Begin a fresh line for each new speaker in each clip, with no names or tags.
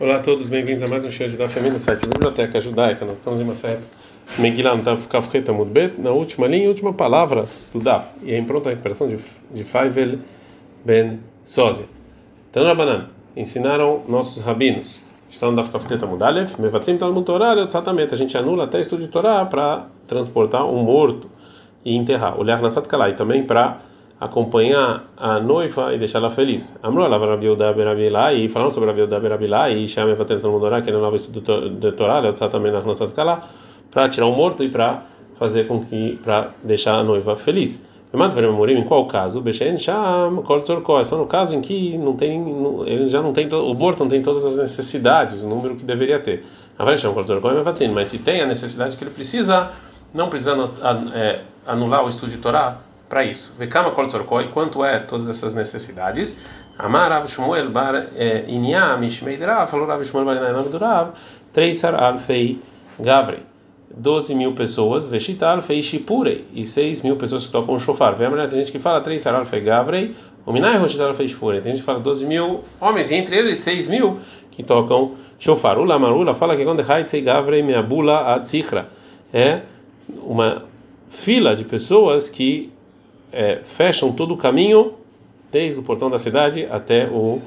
Olá a todos, bem-vindos a mais um show de da família no site Biblioteca Judaica. Nós estamos em uma série Megillah Tav Kafreta Mudbet, na última linha, última palavra do Daf. E é em pronta recuperação de, de Faivel Ben Sozi. Então, Rabanan, ensinaram nossos rabinos. Estão no Daf Kafreta Mudalef, Mevatlim Talmud Torah, exatamente. A gente anula até estudo de Torá para transportar um morto e enterrar. Olhar na Satkalá e também para acompanhar a noiva e deixá-la feliz. Amro ela Rabiuda Berabilá e falando sobre Rabiuda Berabilá e para tentar mudar que é novo estudo de Torá, exatamente na nossa cala, para tirar um morto e para fazer com que para deixar a noiva feliz. Em qual caso? Bechen Sham Kol Tzorko, é só no caso em que não tem, ele já não tem, o morto não tem todas as necessidades, o número que deveria ter. Mas se tem a necessidade que ele precisa, não precisa é, anular o estudo de Torá, para isso. Vekama kol tzorkoi, quanto é todas essas necessidades? Amar Rav Shmuel bar eh, Inya Mishmei falou Rav Shmuel bar Inya nome do Treisar Alfei Gavrei. 12 mil pessoas, Veshita Alfei Shipurei, e 6 mil pessoas que tocam o shofar. Vê a tem gente que fala 3 Alfei Gavrei, o Minai Roshita Alfei Shipurei. Tem gente que fala 12 mil homens, e entre eles 6 mil que tocam shofar. Ula Marula fala que quando Haitzei Gavrei Meabula Atzikra é uma fila de pessoas que é, fecham todo o caminho desde o portão da cidade até o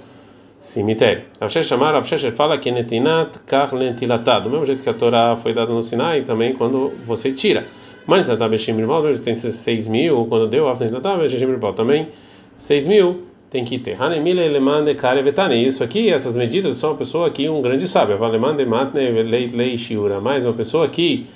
cemitério. Avshesh chamar, Avshesh fala que netinat kar lentilatad, do mesmo jeito que a Torá foi dada no Sinai, também quando você tira. Mas tem 6 mil, quando deu também 6 mil tem que ter. Hanemile lemande karevetane. Isso aqui, essas medidas, são uma pessoa aqui, um grande sábio. Valemande matne leit lei shiura. Mais uma pessoa aqui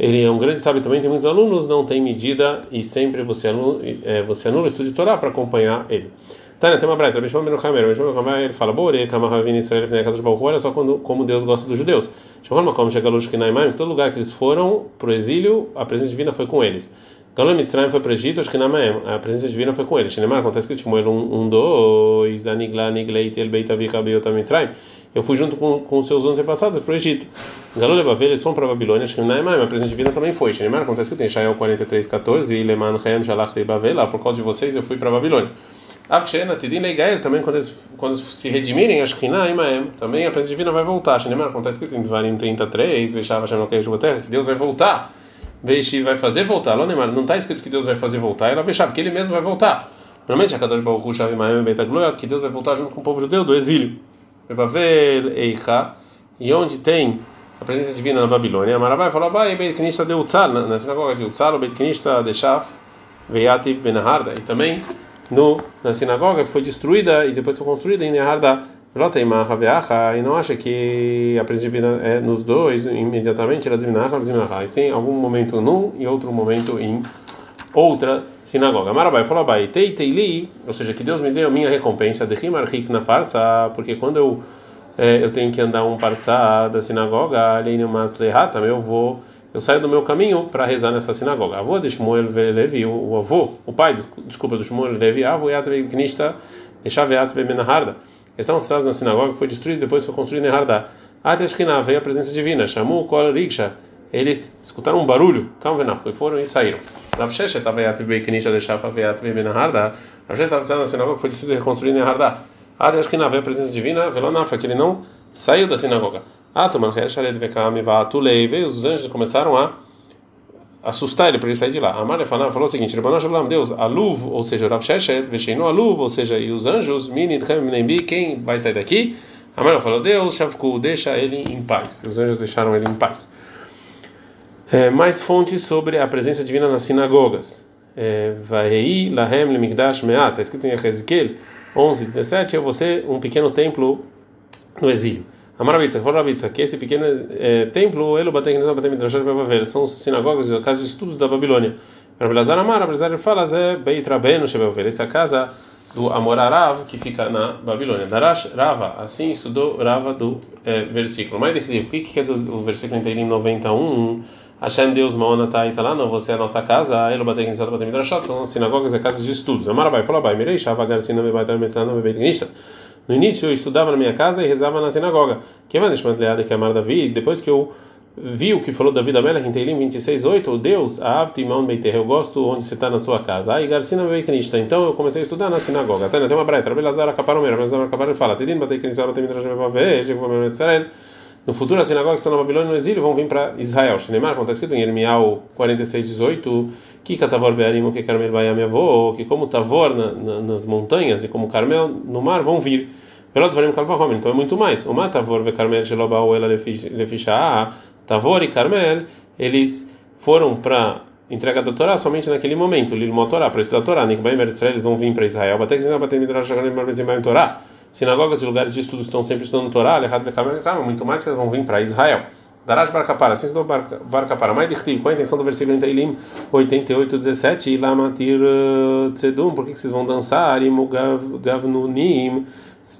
ele é um grande sábio também, tem muitos alunos, não tem medida e sempre você anula, é, você anula o estudo de Torá para acompanhar ele. Tânia, tem uma breta, o Bishman Ben Hamer, o Bishman Ben ele fala, Bore, Kamahavin Israel, Fnei Baruch olha só quando, como Deus gosta dos judeus. Chamou uma como chega Lush Kinaimaim, que todo lugar que eles foram para o exílio, a presença divina foi com eles. Galom Mitzrayim foi para o Egito, Shkinamaim, a presença divina foi com eles. Shinemar, acontece que Shmuel 1, 2, Anigla, Nigleit, El Beit Avika, Beota Mitzrayim. Eu fui junto com, com seus antepassados para o Egito. Galole Bavel, eles foram para a Babilônia, Shkinamaim, a presença divina também foi. Shinemar, acontece que tem Shael 43, 14, e Leman Hem, Shalach Bavel, por causa de vocês eu fui para a Babilônia. Avkshena, Tidin Leigael, também quando eles, quando se redimirem, a Shkinamaim, também a presença divina vai voltar. Shinemar, acontece que tem Dvarim 33, Veshava Shanokei Jugoterra, que Deus vai voltar. Veishi vai fazer voltar. Lonemar, não está escrito que Deus vai fazer voltar, ela fechava que ele mesmo vai voltar. Normalmente, a Kadosh Baruch Hu Shavim Beta Gloyat, que Deus vai voltar junto com o povo judeu do exílio. Bebavel Eicha, e onde tem a presença divina na Babilônia, Marabai falou: Abai, Beit Knista de Utzal, na sinagoga de Utzal, Beit Knista de Shaf, Veiativ Benaharda, e também no, na sinagoga que foi destruída e depois foi construída em Neharda e não acha que a presença é nos dois imediatamente, e sim, algum momento num e outro momento em outra sinagoga. Marabai falou Abai, Tei Teili, ou seja, que Deus me deu a minha recompensa de Rimarhik na parsa, porque quando eu é, eu tenho que andar um parsa da sinagoga, também eu vou eu saio do meu caminho para rezar nessa sinagoga. Avô de Shmuel Levi, o avô, o pai, desculpa, do Shmuel Levi, avô Yatve Knista, deixava Yatve Menaharda estavam citados na sinagoga, foi destruído depois foi construído em Hardá. Ateshkiná veio a presença divina, chamou Kol Riksha. Eles escutaram um barulho, e foram e saíram. Rabsheshe estava citado na sinagoga, foi destruído e reconstruído em Hardá. Ateshkiná veio a presença divina, Velonafa, que ele não saiu da sinagoga. Atuman Reshalet Vekam Vatulei, veio os anjos começaram a assustar ele para ele sair de lá. Amar falou, falou o seguinte: Deus, a luv, ou seja, Rav Sheshet, Vesheinu a luv, ou seja, e os anjos, Minidchem Nembi, quem vai sair daqui? Amar falou: Deus, Shavku, deixa ele em paz. Os anjos deixaram ele em paz. É, mais fontes sobre a presença divina nas sinagogas. É, Vai Lahem Lemigdash Meat, está escrito em Ezequiel 11, 17, é você um pequeno templo no exílio. Amarabitza, Forabitza, que esse pequeno é, templo, ele bateu em Batem Midrashot Bebavel, são sinagogas e casas de estudos da Babilônia. Rabelazar Amar, Rabelazar fala, Zé Beit Rabenu Shebebavel, essa é a casa do Amorarav, que fica na Babilônia. Darash Rava, assim estudou Rava do é, versículo. Mas o que, é o versículo em 91? Hashem Deus Maonatai tá lá, não, você é a nossa casa, Elo Batem Batem Midrashot, são sinagogas e casas de estudos. Amarabai, fala, Bai, Mirei, Shava Garcina Bebatem Mitzana Bebeit Gnista. No início eu estudava na minha casa e rezava na sinagoga. Que é Davi, depois que eu viu que falou Davi da Melech em Teilim 26:8, o Deus, a Avtimon Beiter, eu gosto onde você está na sua casa. Aí Garcina Beiknista. Então eu comecei a estudar na sinagoga. Tem uma breita, Rabelazar Akaparomer, Rabelazar Akaparomer fala, Tedim Batei Knisar Batei Midrash Bevaveh, Jekvamem Israel. No futuro, as sinagogas que estão na Babilônia no exílio vão vir para Israel. Shneimar, como está escrito em Ermial 46:18, que Katavor Bearim, que Carmel Bayam Yavô, que como Tavor na, na, nas montanhas e como Carmel no mar vão vir. Pelot Varim Kalvahom, então é muito mais. O Matavor ve Carmel Shelobau ela lefisha Tavor e Carmel, eles foram para entrega da Torá somente naquele momento, Lilmot Torá, para estudar a Torá, Nikbaim Israel, eles vão vir para Israel, Batek Zina Batem Midrash Shagarim Barzimbaim Torá. Sinagogas e lugares de estudo estão sempre estudando Torá, muito mais que eles vão vir para Israel. Darash Barkapara, assim estudou Barkapara, mais qual a intenção do versículo em Teilim 88, 17, Lamatir Tzedum, por que vocês vão dançar? Gavnunim,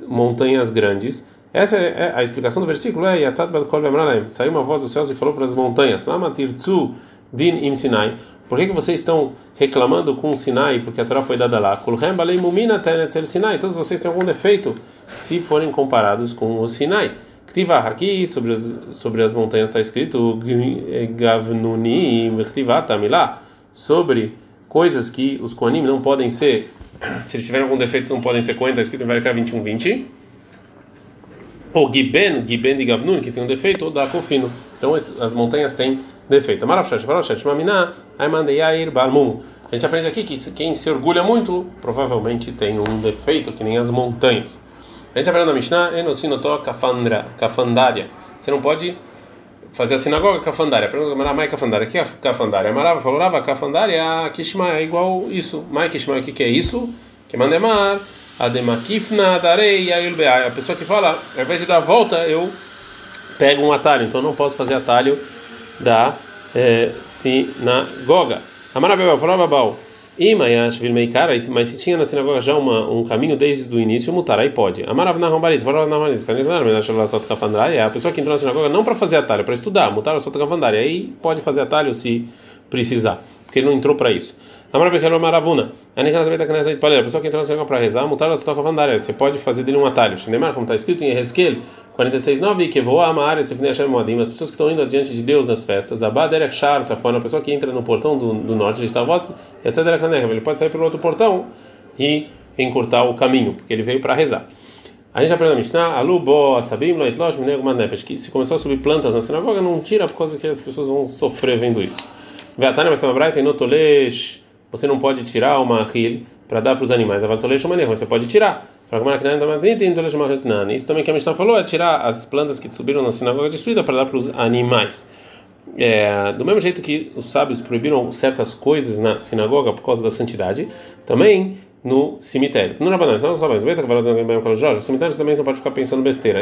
montanhas grandes. Essa é a explicação do versículo. É Badkol Vemralem. Saiu uma voz dos céus e falou para as montanhas: Lamatir Tzu Din Im Sinai. Por que, que vocês estão reclamando com o Sinai? Porque a Torá foi dada lá. Kulhem Balei Sinai. Todos vocês têm algum defeito se forem comparados com o Sinai. Ktivah aqui sobre as, sobre as montanhas está escrito Gavnuni Ktivah Tamilá sobre coisas que os Koanim não podem ser, se eles tiverem algum defeito, não podem ser coen, está escrito em Vaikra 21, 20 ou Giben, Giben de Gavnun, que tem um defeito, ou da Kofino. Então as montanhas têm defeito. Marafshash, Marafshash, Mamina, Aimandeyair, Balmum. A gente aprende aqui que quem se orgulha muito provavelmente tem um defeito, que nem as montanhas. A gente aprende na Mishnah, Enosinotó Kafandra, Kafandária. Você não pode fazer a sinagoga Kafandária. Pergunta, mas Mai Kafandária, o que é Kafandária? Marava falou, Rava, Kafandária, Kishma é igual isso. Mai Kishma, o que é isso? Que mandemar. Ademakifna darei ayulbeai. A pessoa que fala, ao invés de dar a volta, eu pego um atalho. Então não posso fazer atalho da é, sinagoga. Amarabel, falou Imayash vilmeikara, mas se tinha na sinagoga já uma, um caminho desde o início, mutar, aí pode. Amarav nahambariz, falav nahambariz, é a pessoa que entrou na sinagoga não para fazer atalho, para estudar, mutar a sota kafandrai, aí pode fazer atalho se precisar, porque ele não entrou para isso. Amar Bechelo Maravuna. A pessoa que entrou na sinagoga para rezar, mutar a toca vandária. Você pode fazer dele um atalho. Shinemar, como está escrito em Ezequiel 46:9, que voa a Amar, se. As pessoas que estão indo adiante de Deus nas festas, Abaderek Shar, Safona, a pessoa que entra no portão do, do norte de Estavot, etc. Ele pode sair pelo outro portão e encurtar o caminho, porque ele veio para rezar. A gente aprende na Mishnah, Alubo, Asabim, Loitlosh, Minego, Manefesh, que se começou a subir plantas na sinagoga, não tira por causa que as pessoas vão sofrer vendo isso. Veatana, mas tem uma braita, Inotolesh, você não pode tirar uma ril para dar para os animais. você pode tirar. Isso também que a Mishnah falou é tirar as plantas que subiram na sinagoga destruída para dar para os animais. É, do mesmo jeito que os sábios proibiram certas coisas na sinagoga por causa da santidade, também no cemitério. No Rabanan, são os rabães. O cemitério também não pode ficar pensando besteira.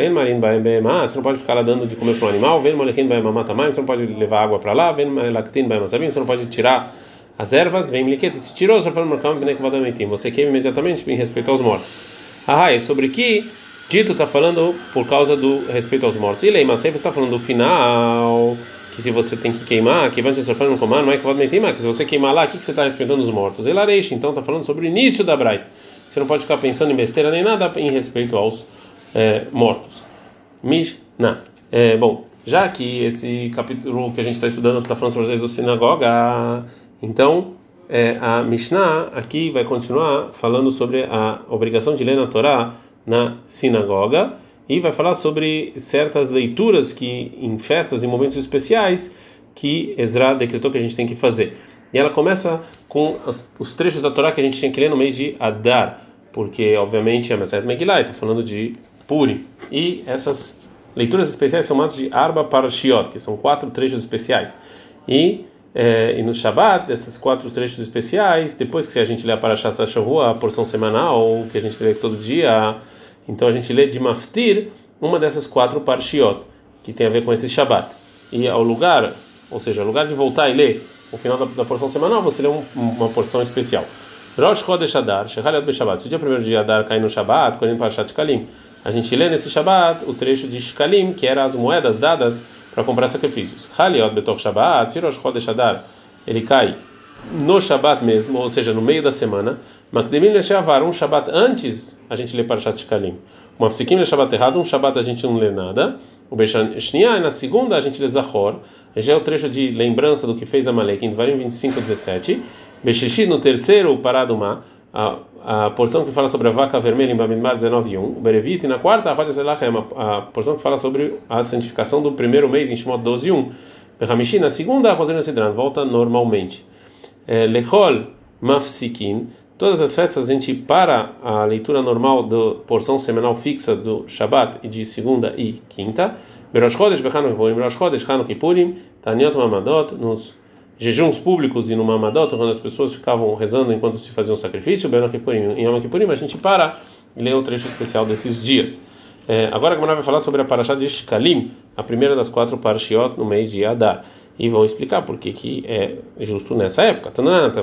Você não pode ficar lá dando de comer para um animal. Você não pode levar água para lá. Você não pode tirar as ervas, vem miliqueta, se tirou, você queima imediatamente em respeito aos mortos. Ah, é sobre que dito está falando por causa do respeito aos mortos. E Leima sempre está falando do final, que se você tem que queimar, que vai ser sofrendo no comando, não é que vai que se você queimar lá, o que, que você está respeitando os mortos? E Lareixa, então está falando sobre o início da Braita. Você não pode ficar pensando em besteira nem nada em respeito aos é, mortos. Mishnah. É, bom, já que esse capítulo que a gente está estudando está falando sobre as sinagoga, então, é, a Mishnah aqui vai continuar falando sobre a obrigação de ler na Torá na sinagoga e vai falar sobre certas leituras que em festas e momentos especiais que Ezra decretou que a gente tem que fazer. E ela começa com os, os trechos da Torá que a gente tinha que ler no mês de Adar, porque obviamente é Maseret Megillah, está falando de Puri. E essas leituras especiais são chamadas de Arba Parashiot, que são quatro trechos especiais. E é, e no Shabat, desses quatro trechos especiais, depois que a gente lê a Parashat Shavua, a porção semanal, que a gente lê todo dia, então a gente lê de Maftir uma dessas quatro Parshiot, que tem a ver com esse Shabat. E ao lugar, ou seja, ao lugar de voltar e ler o final da, da porção semanal, você lê um, uma porção especial. Rosh Chodesh Adar, Shechaliot Beshabat. Se o dia primeiro de Adar cai no Shabat, quando Parashat Shkalim, a gente lê nesse Shabat o trecho de Shkalim, que eram as moedas dadas para comprar sacrifícios. Haliot betor Shabbat, se Rosh Chodesh Adar ele cai no Shabat mesmo, ou seja, no meio da semana, Makdemim Leshavar, um Shabat antes a gente lê Parashat Shkalim. Mafsikim le Shabat errado, um Shabat a gente não lê nada. O Beshaniah, na segunda a gente lê Zahor, já é o trecho de lembrança do que fez Amalek em Dvarim 25 17. Beshishi, no terceiro Paradumá, a, a porção que fala sobre a vaca vermelha em Bamidbar 19 1. O Berevit, e na quarta, a Roja Zelachem, a porção que fala sobre a santificação do primeiro mês em Shemot 12 1. Behamishi, na segunda, a Rosana Sidran, volta normalmente. É, Lechol Mafsikin, todas as festas a gente para a leitura normal da porção semanal fixa do Shabat e de segunda e quinta. Berosh Chodesh, Bechanu Kippurim, Berosh Chodesh, Hanu Taniot Mamadot, nos jejuns públicos e no Mamadot, quando as pessoas ficavam rezando enquanto se fazia um sacrifício, Ben Kippurim, em Yom Kippurim, a gente para e lê o trecho especial desses dias. É, agora a Gemara vai falar sobre a Parashá de Shkalim, a primeira das quatro Parashiot no mês de Adar. E vão explicar por que, que é justo nessa época.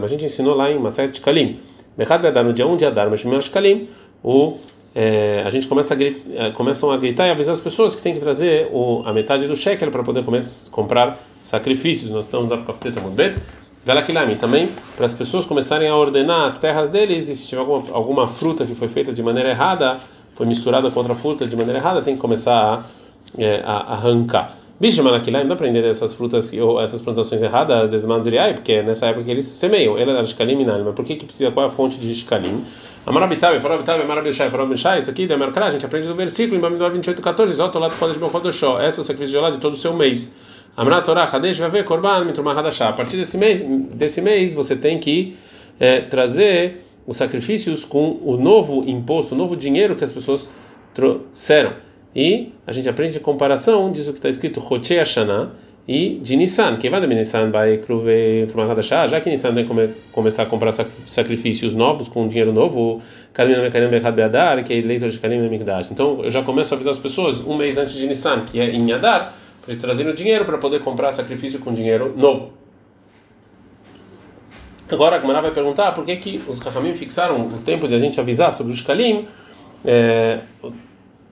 A gente ensinou lá em Maset Shkalim. Bechad Adar, no dia 1 de Adar, mas primeiro Shkalim, o, é, a gente começa a gritar, começam a gritar e avisar as pessoas que tem que trazer o, a metade do shekel para poder comer, comprar sacrifícios. Nós estamos na Fkaftet Amudbet. Galakilami, também para as pessoas começarem a ordenar as terras deles e se tiver alguma, alguma fruta que foi feita de maneira errada, foi misturada com outra fruta de maneira errada, tem que começar a, é, a arrancar. Não dá para entender essas frutas ou essas plantações erradas, desmandriai, porque é nessa época que eles semeiam. Ele era Shkalim mas por que que precisa? Qual é a fonte de Shkalim? Amarabitabe, Farabitabe, Marabishai, Farabishai, isso aqui da Merkara, a gente aprende no versículo em Bamidor 28, 14, Zotolat Kodesh Ben Kodoshó, esse é o sacrifício de lá de todo o seu mês. Amra Torah, Hadesh, vai ver Korban, Mitrumah Hadashah. A partir desse mês, desse mês você tem que é, trazer os sacrifícios com o novo imposto, o novo dinheiro que as pessoas trouxeram. E a gente aprende a comparação disso que está escrito Roche Hashanah e de Nissan. Quem vai da Nissan vai cruver já que Nissan vai começar a comprar sacrifícios novos com dinheiro novo, Kalim que é eleitor de Kalim. Então eu já começo a avisar as pessoas um mês antes de Nissan, que é em Adar, para eles trazerem o dinheiro para poder comprar sacrifício com dinheiro novo. Agora a Gemara vai perguntar por que, que os Rahamim fixaram o tempo de a gente avisar sobre o Shkalim é,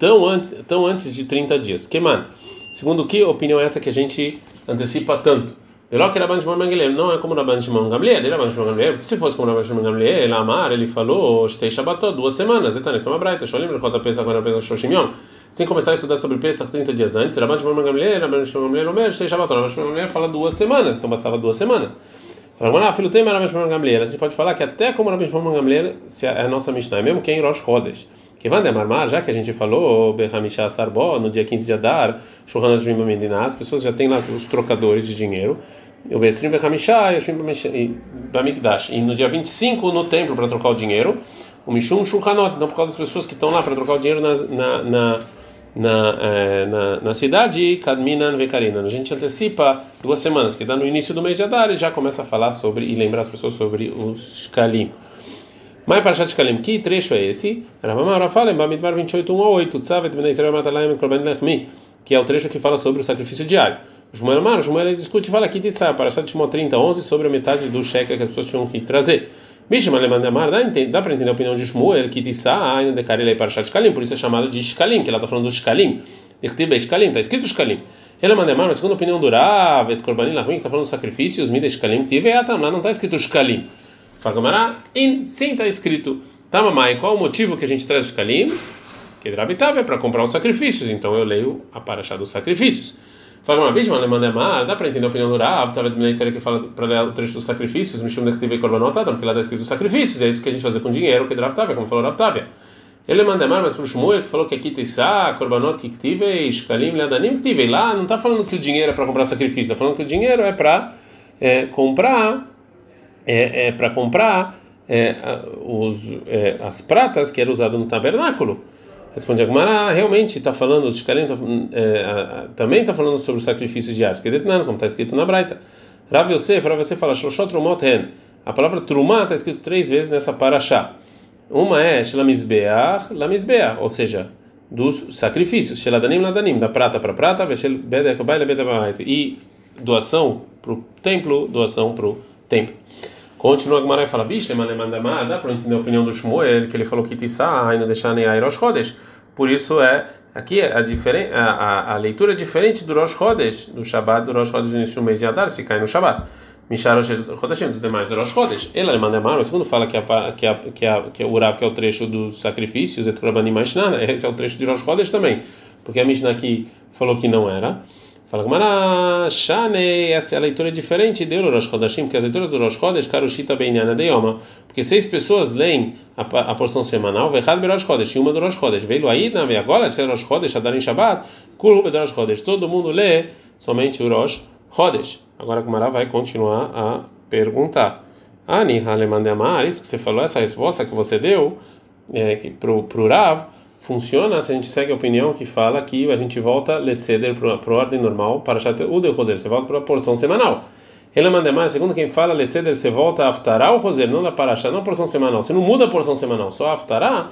tão, antes, tão antes de 30 dias. Que, mano, segundo que opinião é essa que a gente antecipa tanto? Não é como Rabban Shimon Gamliel, Rabban Shimon Gamliel, porque se fosse como Rabban Shimon Gamliel, ele amar, ele falou, Shtei Shabbatot, duas semanas, Etanet, uma braita, Sholim, Rechota Pesach, agora Pesach, Shoshim Yom. Você tem que começar a estudar sobre Pesach 30 dias antes, Rabban Shimon Gamliel, Rabban Shimon Gamliel, Omer, Shtei Shabbatot, Rabban Shimon Gamliel fala duas semanas, então bastava duas semanas. Ah, filho tem Rabbi Shimon Gamliel. A gente pode falar que até como Rabbi Shimon Gamliel, é a nossa Mishnah, mesmo que é em Rosh Chodesh. Que vai demarmar, já que a gente falou, Berhamishah Sarbó, no dia 15 de Adar, Shulchan Ashvim Bamidinah, as pessoas já têm lá os trocadores de dinheiro. O Bestrim Berhamishah e Bamigdash. E no dia 25, no templo, para trocar o dinheiro, o Mishum Shulchanot. Então, por causa das pessoas que estão lá para trocar o dinheiro na, na, na na, é, na, na, cidade Kadminan Vekarina. A gente antecipa duas semanas, que dá no início do mês de Adar e já começa a falar sobre e lembrar as pessoas sobre os Shkalim. Mas para Shat Shkalim, que trecho é esse? Ravamara fala em Bamidbar 28, 1 a 8, Tzavet Ben Israel Matalayim Korban Lechmi, que é o trecho que fala sobre o sacrifício diário. Shmuel Mar, Shmuel discute e fala aqui de para Shat Shmot 30, 11, sobre a metade do shekel que as pessoas tinham que trazer. Mishma Lemandamar, dá, para entender a opinião de Shmuel, que Tissá, ainda decarei para Shkalim, por isso é chamado de Shkalim, que ela está falando do Shkalim. Irtibe Shkalim, está escrito Shkalim. Ela Mandamar, mas segundo a opinião do Rav, Et Korbanin Lahum, que está falando dos sacrifícios, Mida Shkalim, Tive Atam, lá não está escrito Shkalim. Fagamará, in, sim está escrito. Tá, mamãe, qual o motivo que a gente traz Shkalim? Que Drabitav é para comprar os sacrifícios, então eu leio a Parashá dos sacrifícios. Fala uma vez, dá para entender a opinião do Rav, sabe de série que fala para ler o trecho dos sacrifícios, Mishum Dechtivei Korbanot porque lá está escrito sacrifícios, é isso que a gente faz com dinheiro, que Rav Tavia, como falou Rav Tavia. Ele manda mais, mas para o Shmuel, que falou que aqui tem Tissá, Korbanot Kiktivei, Shkalim, Leadanim, Ktivei. Lá não está falando que o dinheiro é para comprar sacrifício, está falando que o dinheiro é para é, comprar, é, é para comprar é, os, é, as pratas que era usado no tabernáculo. Responde Agmará, realmente está falando, os Shkalim tá, é, também está falando sobre os sacrifícios diários, que como está escrito na Braita. Rav Yosef, Rav Yosef fala. A palavra Trumá está escrito três vezes nessa paraxá. Uma é Shlamisbeach, Lamisbeach, ou seja, dos sacrifícios, Sheladanim, Ladanim, da prata para prata, e doação para o templo, doação para o templo. Continua a e fala, bicho, dá para entender a opinião do Shmuel, que ele falou que Tissá, ainda deixar nem Rosh Chodesh. Por isso é, aqui a, diferen, a, a, a leitura é diferente do Rosh Chodesh, do Shabbat, do Rosh Chodesh no início do mês de Adar, se cai no Shabbat. Mishar Rodashim, dos demais Rosh Chodesh. Ele manda Amar, o segundo fala que, a, que, a, que, a, que o Urav, que é o trecho dos sacrifícios, esse é o trecho de Rosh Chodesh também, porque a Mishnah aqui falou que não era. Fala Gamara, Shane, essa é a leitura diferente de Rosh Chodashim, porque as leituras do Rosh Chodesh, Karushita de Yoma, porque seis pessoas leem a, a porção semanal, Vechad Berosh Chodesh, e uma do Rosh Chodesh. Veio aí, na agora, se é Rosh Chodesh, Adarim Shabbat, Kuru Berosh Chodesh. Todo mundo lê somente o Rosh Chodesh. Agora Gamara vai continuar a perguntar. Ani Halemandemar, isso que você falou, essa resposta que você deu é, pro, pro Rav, funciona se a gente segue a opinião que fala que a gente volta leceder para a ordem normal para o de roser, você volta para a porção semanal. Ele manda mais, segundo quem fala leceder, você volta a aftará o roser, não da paraxá, não a porção semanal. Você não muda a porção semanal, só aftará,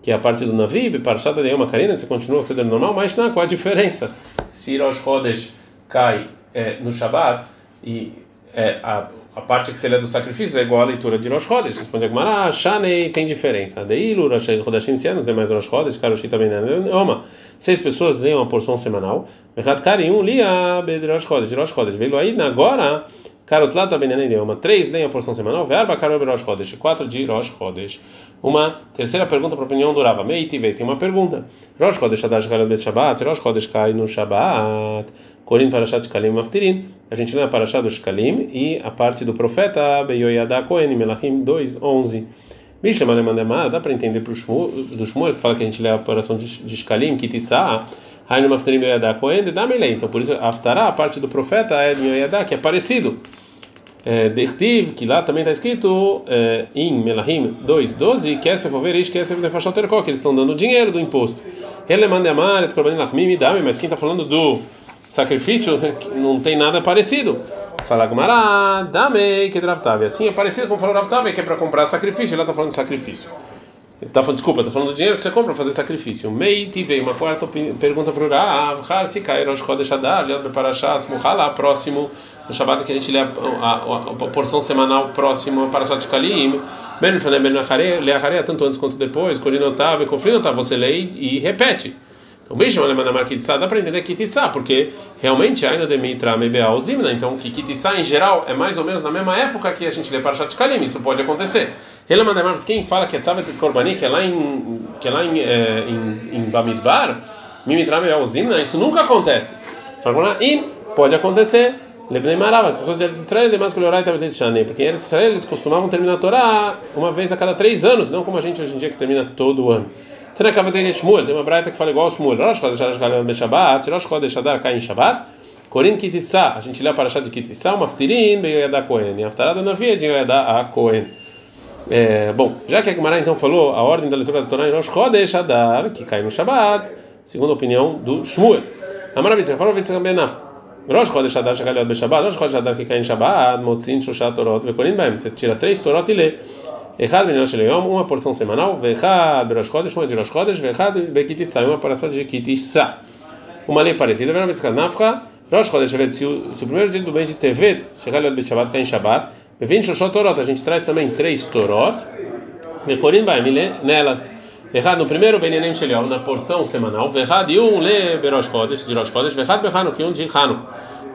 que é a parte do navib, paraxá da uma carina, você continua o ceder normal, mas não, qual a diferença? Se Rosh Chodesh cai é, no Shabat e é, a a parte que você lê do sacrifício é igual à leitura de Rosh Chodesh. Responde a Gemara, ah, Shanei tem diferença. Deilu, Chodeshim, se os demais Rosh Chodesh, Karoshi também não. Oma, seis pessoas leem uma porção semanal. Mechat Kari, um lia Rosh Chodesh, Rosh Chodesh. Veio aí, agora, Karotlat também Oma, três leem a porção semanal. Verba Karol Rosh Chodesh, quatro de Rosh Chodesh. Uma terceira pergunta para a opinião do Rava. Meiti, tem uma pergunta. Rosh Chodesh Adash Galad Bet Shabbat, Rosh Chodesh cai no Shabbat. Corim Parashat Shkalim Maftirin. A gente lê a Parashat do Shkalim e a parte do profeta Beyoyada Kohen, Melachim 2:11. Mishle Malemandemar, dá para entender Shmuel, do Shmuel que fala que a gente lê a oração de, Shkalim, Kitissá, Hainu Maftirin Beyoyada Kohen, dá melei. Então por isso Aftará, a parte do profeta é Beyoyada, que é parecido. É, Dertiv, que lá também está escrito é, em Melahim 2:12, que essa for ver isso, que essa é Nefashot Erkó, que eles estão dando dinheiro do imposto. Ele manda amar, et korbanim lachmim dame, mas quem está falando do sacrifício não tem nada parecido. Fala Gumara, dame que draftave. Assim é parecido com falou draftave, que é para comprar sacrifício. Ele está falando sacrifício. Tá falando, desculpa, está falando do dinheiro que você compra para fazer sacrifício. Meiti veio uma quarta pergunta para o Rav, se cai Rosh Chodesh Adar, para lá próximo no Shabbat que a gente lê a, a, a, a porção semanal próximo para Shat Kalim. Ben Fanem Ben Leachare, tanto antes quanto depois, Korinotave, Kofrinotave, você lê e repete. O mesmo alemã kitissá dá para entender kitissá, porque realmente ainda de mitra mebea zimna, então que kitissá em geral é mais ou menos na mesma época que a gente lê para Kalim, isso pode acontecer. Mais quem fala que é Tzavet Korbani, que é lá em que é lá em, é, em, em Bamidbar, mimitra mebea zimna, isso nunca acontece. Fala, pode acontecer. Lebnei Marav, as pessoas de Israel, demais que Leorai Tabetet Shanei, porque em Israel eles costumavam terminar a Torá uma vez a cada três anos, não como a gente hoje em dia que termina todo ano. Tem Shmuel, tem uma braita que fala igual ao Shmuel. Rosh Chodesh Adar Shabbat, Rosh Chodesh Adar em Shabbat. Corin Kitissá, a gente lê a parashat de Kitissá, uma Ftirin, Beyoyada Kohen. E a Ftarada Navia de Yoyada a Kohen. É, bom, já que a Gemara então falou a ordem da leitura da Torá em Rosh Chodesh Adar, que cai no Shabbat, segundo a opinião do Shmuel. Amara Bitzah, falou Bitzah Benaf. Rosh Chodesh Adar Shagaliot be Shabbat, Rosh Chodesh Adar que cai em Shabbat, Motzin Shoshat Torot, Vekorin Baem. Você tira três Torot e lê. Echad ben Rosh Leom, uma porção semanal, Vechad ben Rosh Chodesh, uma de Rosh Chodesh, Vechad ben Kitissá, uma porção de Kitissá. Uma lei parecida, Verão Betzkat Nafcha, Rosh Chodesh, se o primeiro dia do mês de Tevet, chegar ali Shabbat, cai em Shabbat, Vevin Shoshot Torot, a gente traz também três Torot, Vekorin Baem, nelas, Vechad no primeiro Benenem Sheliom, na porção semanal, Vechad e um le Berosh Chodesh, de Rosh Chodesh, Vechad ben Hanuk, e um de Hanuk.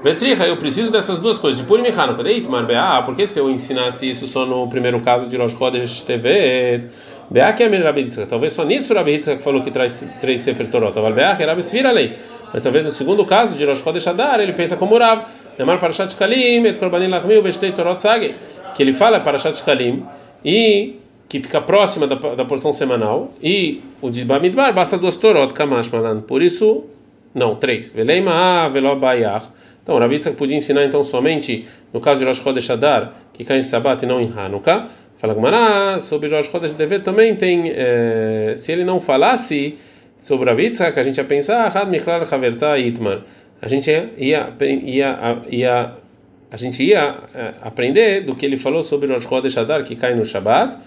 Vetricha, eu preciso dessas duas coisas, de Purim e Hanukkah. Deitmar, Beá, porque se eu ensinasse isso só no primeiro caso de Rosh Chodesh TV, Beá que é a Rabi talvez só nisso Rabi que falou que traz três Sefer Torot, Beá que é Rabi Svira lei. Mas talvez no segundo caso de Rosh Chodesh Adar, ele pensa como Rav, Demar Parashat Kalim, Et Korbanim Lachmil, Bestei Torot Sage, que ele fala Parashat Kalim e que fica próxima da, da porção semanal, e o de Bamidbar basta duas Torot, Kamash Malan. Por isso, não, três. Veleima, Velobayach. Então, Rabi Yitzhak podia ensinar então somente no caso de Rosh Chodesh Adar, que cai em Sabat e não em Hanukkah. Fala Gmará, sobre Rosh Chodesh Devet também tem, é, se ele não falasse sobre Rabi Yitzhak, a gente ia pensar, Itmar. A gente ia, ia, ia, ia a gente ia é, aprender do que ele falou sobre Rosh Chodesh Adar, que cai no Shabat,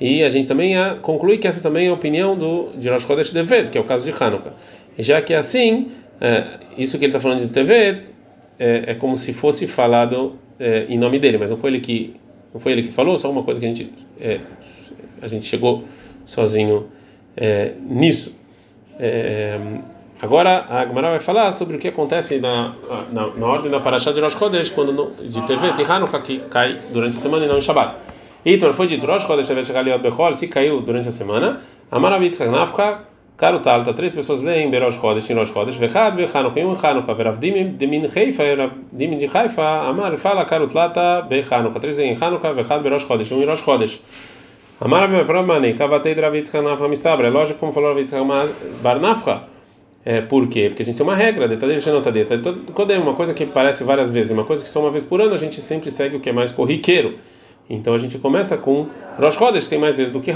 e a gente também ia concluir que essa também é a opinião do, de Rosh Chodesh Devet, que é o caso de Hanukkah. Já que é assim, é, isso que ele está falando de Tevet, é, é como se fosse falado é, em nome dele, mas não foi ele que não foi ele que falou, só uma coisa que a gente é, a gente chegou sozinho é, nisso. É, Agora a Gemara vai falar sobre o que acontece na, na, na ordem da Parashá de Rosh Chodesh, quando no, de TV, de Hanukkah, que cai durante a semana e não em Shabbat. Então, foi dito, Rosh Bechol, se caiu durante a semana, Amaravitz Nafka, Karutalta, três pessoas leem Berosh Chodesh, Rosh Chodesh, Vechad, Bechanukkah, um Hanukkah, Veravdim, Demin Haifa, Veravdim de Haifa, Amar, fala Karutlata, Bechanukkah, três leem Hanukkah, Vechad, Berosh Chodesh, um Rosh Chodesh. Amar, Veravmane, Kavatei Dravitz Hanafka, Mistabra, é lógico como falou Ravitz Barnafka, é, por quê? Porque a gente tem uma regra, detadeira xenotadeta. Quando é uma coisa que aparece várias vezes, uma coisa que só uma vez por ano, a gente sempre segue o que é mais corriqueiro. Então a gente começa com Rosh Chodesh, tem mais vezes do que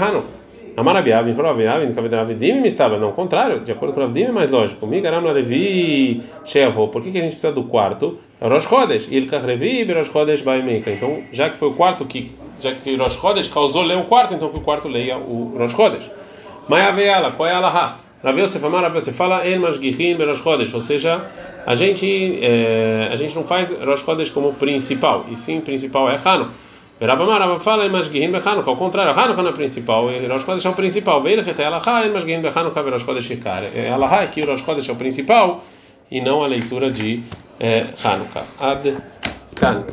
Hanukkah. Amarabiavin, Froaviavin, Kavedravidim, me estava. Não, contrário, de acordo com o Ravdim é mais lógico. Migaram Levi, Sheavô. Por que, que a gente precisa do quarto? É Rosh Chodesh. E ele Kahrevi, Rosh Chodesh Baimeika. Então, já que foi o quarto que, já que Rosh Chodesh causou ler o quarto, então que o quarto leia o Rosh Chodesh. Mayaveala, qual é a Alaha? Rav Yosef Amar, Rav Yosef fala En Mashgichin Berosh Chodesh, ou seja, a gente, é, a gente não faz Rosh Chodesh como principal, e sim, principal é Hanukkah. Rabamar, Rabam fala En Mashgichin Bechanukkah, ao contrário, não é principal, e Rosh Chodesh é o principal. Veio Rete Alaha En Mashgichin Bechanukkah Berosh Chodesh Ikar. Alaha é que o Rosh Chodesh é o principal, e não a leitura de é, Hanukkah. Ad Kan.